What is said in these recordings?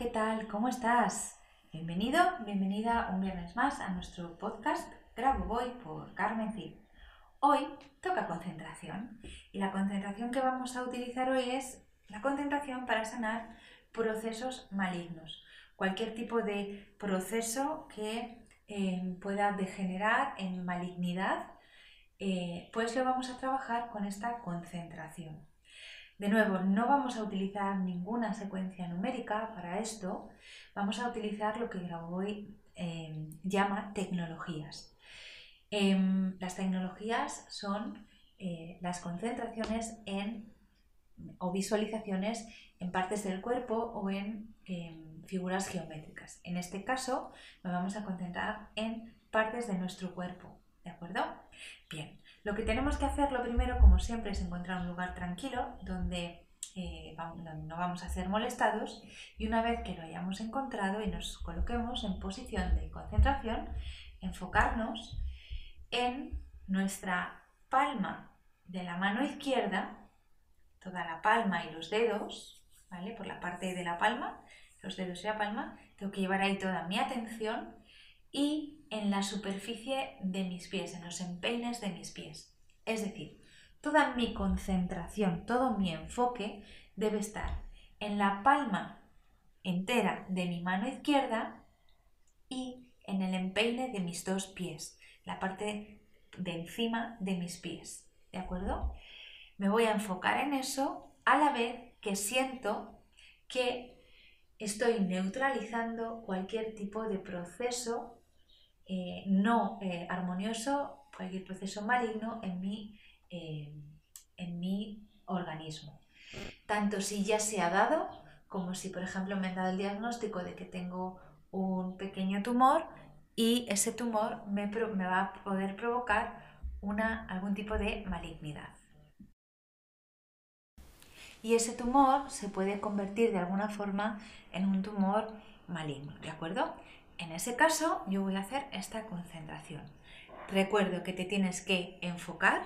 ¿Qué tal? ¿Cómo estás? Bienvenido, bienvenida un viernes más a nuestro podcast Grabo Voy por Carmen Cid. Hoy toca concentración y la concentración que vamos a utilizar hoy es la concentración para sanar procesos malignos. Cualquier tipo de proceso que eh, pueda degenerar en malignidad, eh, pues lo vamos a trabajar con esta concentración. De nuevo, no vamos a utilizar ninguna secuencia numérica para esto, vamos a utilizar lo que Grabovoi eh, llama tecnologías. Em, las tecnologías son eh, las concentraciones en o visualizaciones en partes del cuerpo o en em, figuras geométricas. En este caso, nos vamos a concentrar en partes de nuestro cuerpo, ¿de acuerdo? Bien, lo que tenemos que hacer, lo primero, como siempre, es encontrar un lugar tranquilo donde, eh, no vamos a ser molestados y una vez que lo hayamos encontrado y nos coloquemos en posición de concentración, enfocarnos en nuestra palma de la mano izquierda, toda la palma y los dedos, ¿vale? Por la parte de la palma, los dedos y la palma, tengo que llevar ahí toda mi atención y en la superficie de mis pies, en los empeines de mis pies. Es decir, toda mi concentración, todo mi enfoque debe estar en la palma entera de mi mano izquierda y en el empeine de mis dos pies, la parte de encima de mis pies. ¿De acuerdo? Me voy a enfocar en eso a la vez que siento que estoy neutralizando cualquier tipo de proceso eh, no eh, armonioso, cualquier proceso maligno en mi, eh, en mi organismo. Tanto si ya se ha dado, como si, por ejemplo, me han dado el diagnóstico de que tengo un pequeño tumor y ese tumor me, me va a poder provocar una, algún tipo de malignidad. Y ese tumor se puede convertir de alguna forma en un tumor maligno, ¿de acuerdo? En ese caso, yo voy a hacer esta concentración. Recuerdo que te tienes que enfocar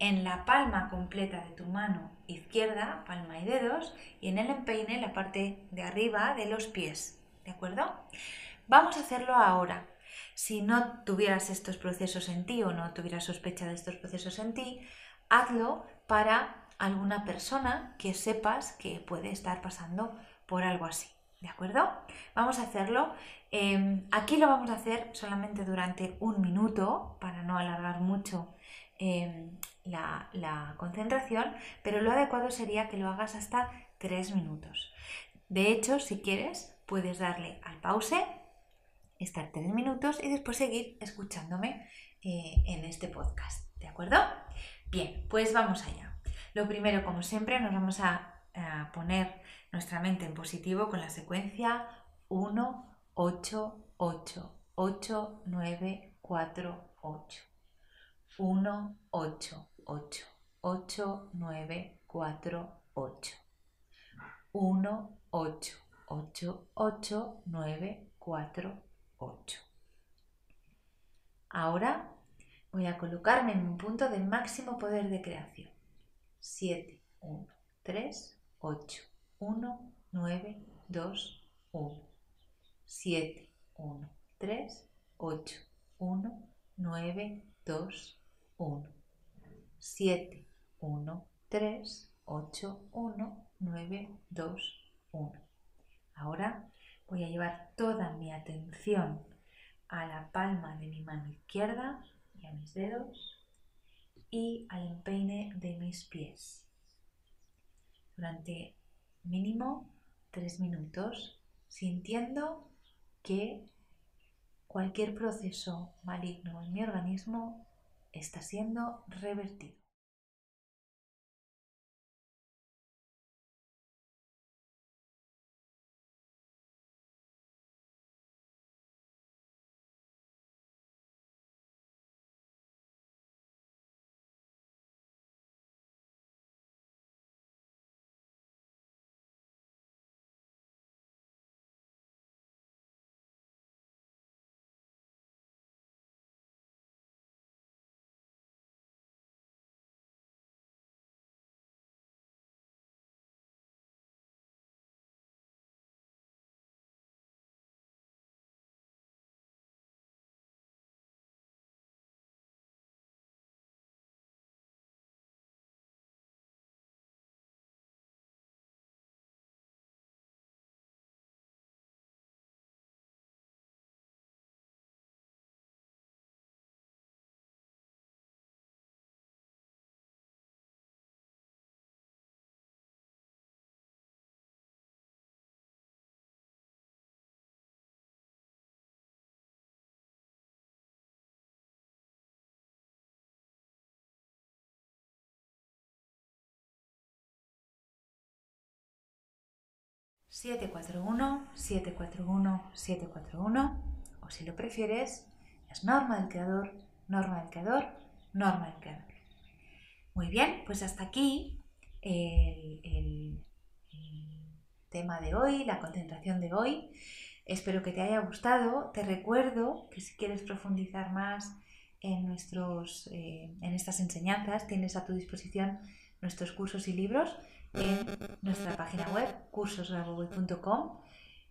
en la palma completa de tu mano izquierda, palma y dedos, y en el empeine, la parte de arriba de los pies. ¿De acuerdo? Vamos a hacerlo ahora. Si no tuvieras estos procesos en ti o no tuvieras sospecha de estos procesos en ti, hazlo para alguna persona que sepas que puede estar pasando por algo así. ¿De acuerdo? Vamos a hacerlo. Em, aquí lo vamos a hacer solamente durante un minuto para no alargar mucho em, la, concentración, pero lo adecuado sería que lo hagas hasta tres minutos. De hecho, si quieres, puedes darle al pause, estar tres minutos y después seguir escuchándome eh, en este podcast. ¿De acuerdo? Bien, pues vamos allá. Lo primero, como siempre, nos vamos a poner nuestra mente en positivo con la secuencia 1, 8, 8, 8, 9, 4, 8. 1, 8, 8, 8, 9, 4, 8. 1, 8, 8, 8, 9, 4, 8. Ahora voy a colocarme en un punto de máximo poder de creación. 7, 1, 3, 8, 1, 9, 2, 1, 7, 1, 3, 8, 1, 9, 2, 1, 7, 1, 3, 8, 1, 9, 2, 1. Ahora voy a llevar toda mi atención a la palma de mi mano izquierda y a mis dedos y al empeine de mis pies. Durante mínimo tres minutos, sintiendo que cualquier proceso maligno en mi organismo está siendo revertido. 741, 741, 741, o si lo prefieres, es norma del creador, norma del creador, norma del creador. Muy bien, pues hasta aquí el, el tema de hoy, la concentración de hoy. Espero que te haya gustado. Te recuerdo que si quieres profundizar más en, nuestros, eh, en estas enseñanzas, tienes a tu disposición nuestros cursos y libros en nuestra página web cursosgraboboy.com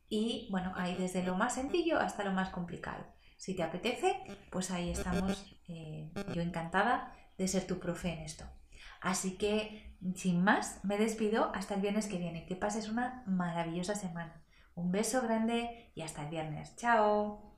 y bueno, ahí desde lo más sencillo hasta lo más complicado. Si te apetece, pues ahí estamos, eh, yo encantada de ser tu profe en esto. Así que, sin más, me despido hasta el viernes que viene. Que pases una maravillosa semana. Un beso grande y hasta el viernes. ¡Chao!